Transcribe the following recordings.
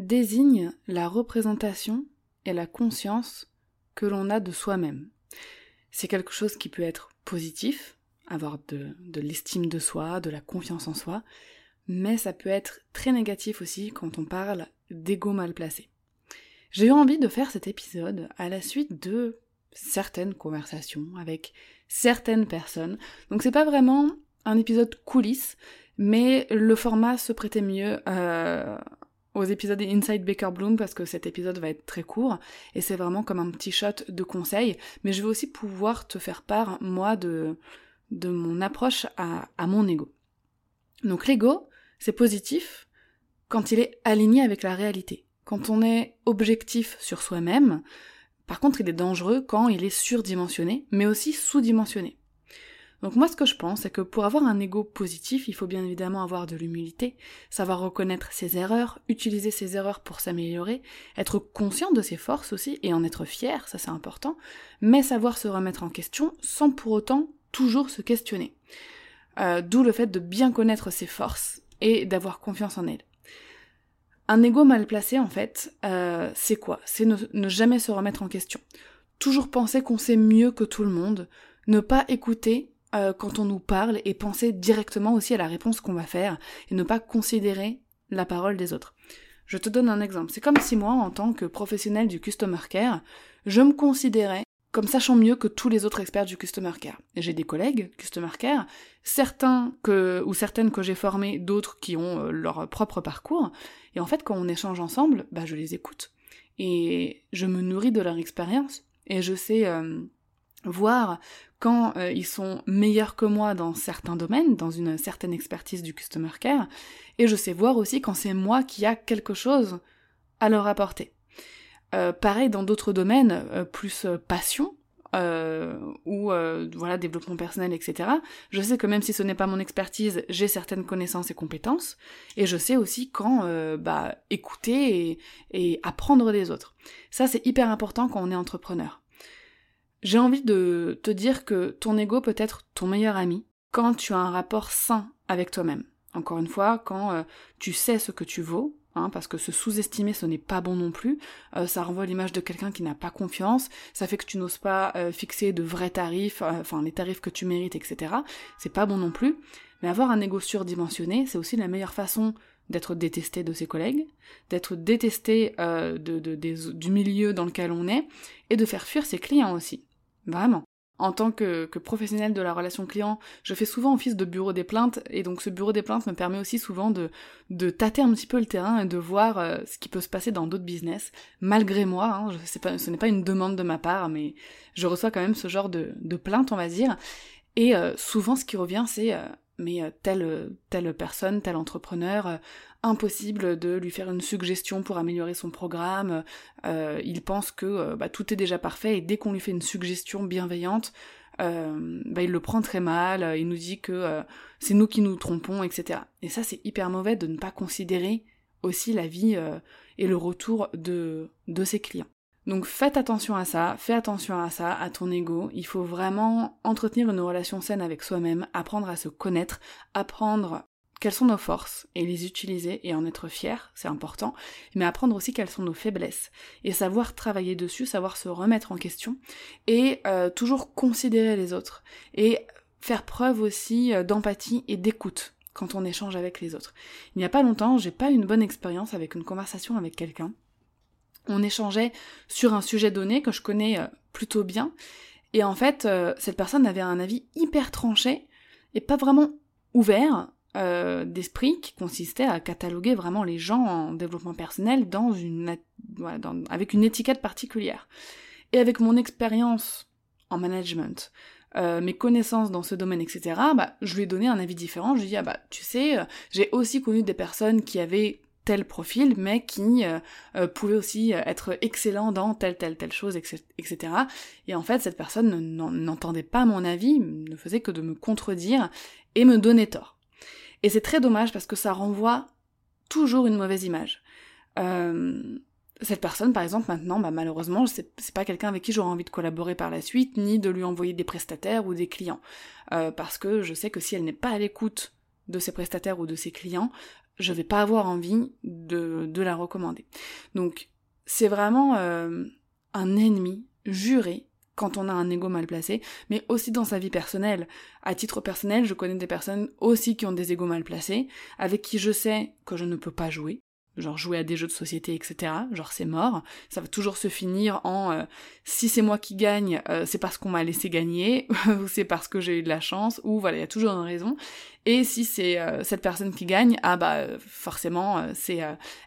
désigne la représentation et la conscience que l'on a de soi-même. C'est quelque chose qui peut être positif, avoir de, l'estime de soi, de la confiance en soi, mais ça peut être très négatif aussi quand on parle d'ego mal placé. J'ai eu envie de faire cet épisode à la suite de certaines conversations avec certaines personnes. Donc c'est pas vraiment un épisode coulisses, mais le format se prêtait mieux euh, aux épisodes Inside Baker Bloom parce que cet épisode va être très court et c'est vraiment comme un petit shot de conseils, mais je vais aussi pouvoir te faire part, moi, de, de mon approche à, à mon ego. Donc l'ego, c'est positif quand il est aligné avec la réalité. Quand on est objectif sur soi-même, par contre, il est dangereux quand il est surdimensionné, mais aussi sous-dimensionné. Donc moi ce que je pense, c'est que pour avoir un ego positif, il faut bien évidemment avoir de l'humilité, savoir reconnaître ses erreurs, utiliser ses erreurs pour s'améliorer, être conscient de ses forces aussi et en être fier, ça c'est important, mais savoir se remettre en question sans pour autant toujours se questionner. Euh, d'où le fait de bien connaître ses forces et d'avoir confiance en elles. Un ego mal placé, en fait, euh, c'est quoi? C'est ne jamais se remettre en question. Toujours penser qu'on sait mieux que tout le monde, ne pas écouter euh, quand on nous parle et penser directement aussi à la réponse qu'on va faire et ne pas considérer la parole des autres. Je te donne un exemple. C'est comme si moi, en tant que professionnel du customer care, je me considérais comme sachant mieux que tous les autres experts du customer care. J'ai des collègues customer care, certains que ou certaines que j'ai formés, d'autres qui ont euh, leur propre parcours. Et en fait, quand on échange ensemble, bah je les écoute et je me nourris de leur expérience et je sais euh, voir quand euh, ils sont meilleurs que moi dans certains domaines, dans une certaine expertise du customer care, et je sais voir aussi quand c'est moi qui a quelque chose à leur apporter. Euh, pareil dans d'autres domaines, euh, plus passion, ou voilà développement personnel, etc. Je sais que même si ce n'est pas mon expertise, j'ai certaines connaissances et compétences, et je sais aussi quand bah, écouter et, et apprendre des autres. Ça c'est hyper important quand on est entrepreneur. J'ai envie de te dire que ton ego peut être ton meilleur ami quand tu as un rapport sain avec toi-même. Encore une fois, quand euh, tu sais ce que tu vaux, hein, parce que se sous-estimer ce n'est pas bon non plus, euh, ça renvoie l'image de quelqu'un qui n'a pas confiance, ça fait que tu n'oses pas euh, fixer de vrais tarifs, enfin les tarifs que tu mérites, etc. C'est pas bon non plus, mais avoir un ego surdimensionné, c'est aussi la meilleure façon d'être détesté de ses collègues, d'être détesté du milieu dans lequel on est, et de faire fuir ses clients aussi. Vraiment. En tant que, professionnel de la relation client, je fais souvent office de bureau des plaintes, et donc ce bureau des plaintes me permet aussi souvent de, de tâter un petit peu le terrain et de voir euh, ce qui peut se passer dans d'autres business, malgré moi, hein, ce n'est pas une demande de ma part, mais je reçois quand même ce genre de, de plainte, on va dire, et euh, souvent ce qui revient c'est euh, mais telle, telle personne, tel entrepreneur impossible de lui faire une suggestion pour améliorer son programme. Euh, il pense que euh, bah, tout est déjà parfait et dès qu'on lui fait une suggestion bienveillante, euh, bah, il le prend très mal, il nous dit que c'est nous qui nous trompons, etc. Et ça c'est hyper mauvais de ne pas considérer aussi la vie et le retour de, de ses clients. Donc faites attention à ça, fais attention à ça, à ton ego. Il faut vraiment entretenir une relation saine avec soi-même, apprendre à se connaître, apprendre quelles sont nos forces et les utiliser et en être fier, c'est important, mais apprendre aussi quelles sont nos faiblesses et savoir travailler dessus, savoir se remettre en question et euh, toujours considérer les autres et faire preuve aussi euh, d'empathie et d'écoute quand on échange avec les autres. Il n'y a pas longtemps, j'ai pas une bonne expérience avec une conversation avec quelqu'un. On échangeait sur un sujet donné que je connais euh, plutôt bien et en fait, cette personne avait un avis hyper tranché et pas vraiment ouvert euh, d'esprit qui consistait à cataloguer vraiment les gens en développement personnel avec une étiquette particulière. Et avec mon expérience en management, euh, mes connaissances dans ce domaine, etc., bah, je lui ai donné un avis différent. Je lui ai dit, ah bah, tu sais, euh, j'ai aussi connu des personnes qui avaient tel profil, mais qui pouvait aussi être excellent dans telle, telle, telle chose, etc. Et en fait, cette personne n'entendait pas mon avis, ne faisait que de me contredire et me donner tort. Et c'est très dommage parce que ça renvoie toujours une mauvaise image. Euh, cette personne, par exemple, maintenant, bah, malheureusement, c'est pas quelqu'un avec qui j'aurais envie de collaborer par la suite, ni de lui envoyer des prestataires ou des clients. Euh, parce que je sais que si elle n'est pas à l'écoute de ses prestataires ou de ses clients, je vais pas avoir envie de, la recommander. Donc, c'est vraiment euh, un ennemi juré quand on a un ego mal placé, mais aussi dans sa vie personnelle. À titre personnel, je connais des personnes aussi qui ont des égos mal placés, avec qui je sais que je ne peux pas jouer, genre jouer à des jeux de société, etc. Genre c'est mort. Ça va toujours se finir en euh, si c'est moi qui gagne, euh, c'est parce qu'on m'a laissé gagner, ou c'est parce que j'ai eu de la chance, ou voilà, il y a toujours une raison. Et si c'est euh, cette personne qui gagne, ah bah forcément c'est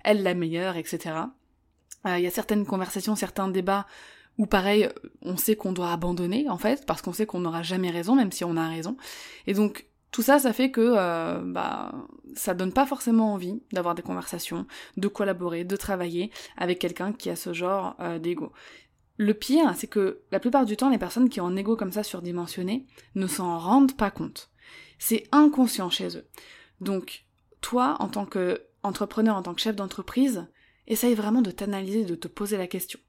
elle la meilleure, etc. Il y a certaines conversations, certains débats où pareil, on sait qu'on doit abandonner en fait, parce qu'on sait qu'on n'aura jamais raison, même si on a raison. Et donc tout ça, ça fait que euh, bah ça donne pas forcément envie d'avoir des conversations, de collaborer, de travailler avec quelqu'un qui a ce genre euh, d'ego. Le pire, c'est que la plupart du temps, les personnes qui ont un ego comme ça surdimensionné ne s'en rendent pas compte. C'est inconscient chez eux. Donc, toi, en tant qu'entrepreneur, en tant que chef d'entreprise, essaye vraiment de t'analyser, de te poser la question.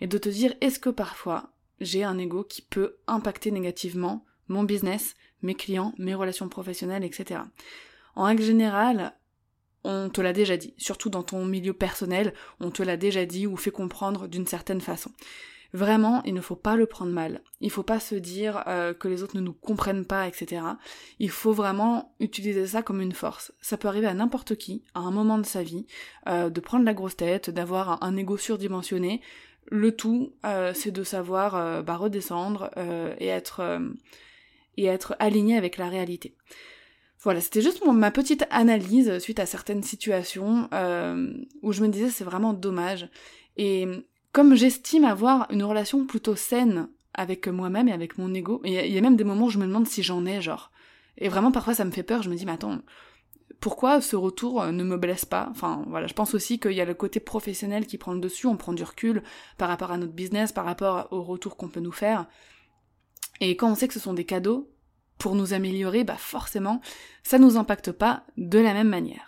Et de te dire, est-ce que parfois, j'ai un ego qui peut impacter négativement mon business, mes clients, mes relations professionnelles, etc. En règle générale, on te l'a déjà dit, surtout dans ton milieu personnel, on te l'a déjà dit ou fait comprendre d'une certaine façon. Vraiment, il ne faut pas le prendre mal. Il faut pas se dire euh, que les autres ne nous comprennent pas, etc. Il faut vraiment utiliser ça comme une force. Ça peut arriver à n'importe qui, à un moment de sa vie, euh, de prendre la grosse tête, d'avoir un, ego surdimensionné. Le tout, euh, c'est de savoir bah, redescendre et être et être aligné avec la réalité. Voilà, c'était juste ma petite analyse suite à certaines situations où je me disais c'est vraiment dommage. Et comme j'estime avoir une relation plutôt saine avec moi-même et avec mon ego, il y, a même des moments où je me demande si j'en ai, genre. Et vraiment parfois ça me fait peur, je me dis mais attends, pourquoi ce retour ne me blesse pas? Enfin voilà, je pense aussi qu'il y a le côté professionnel qui prend le dessus, on prend du recul par rapport à notre business, par rapport au retour qu'on peut nous faire. Et quand on sait que ce sont des cadeaux pour nous améliorer, bah forcément, ça nous impacte pas de la même manière.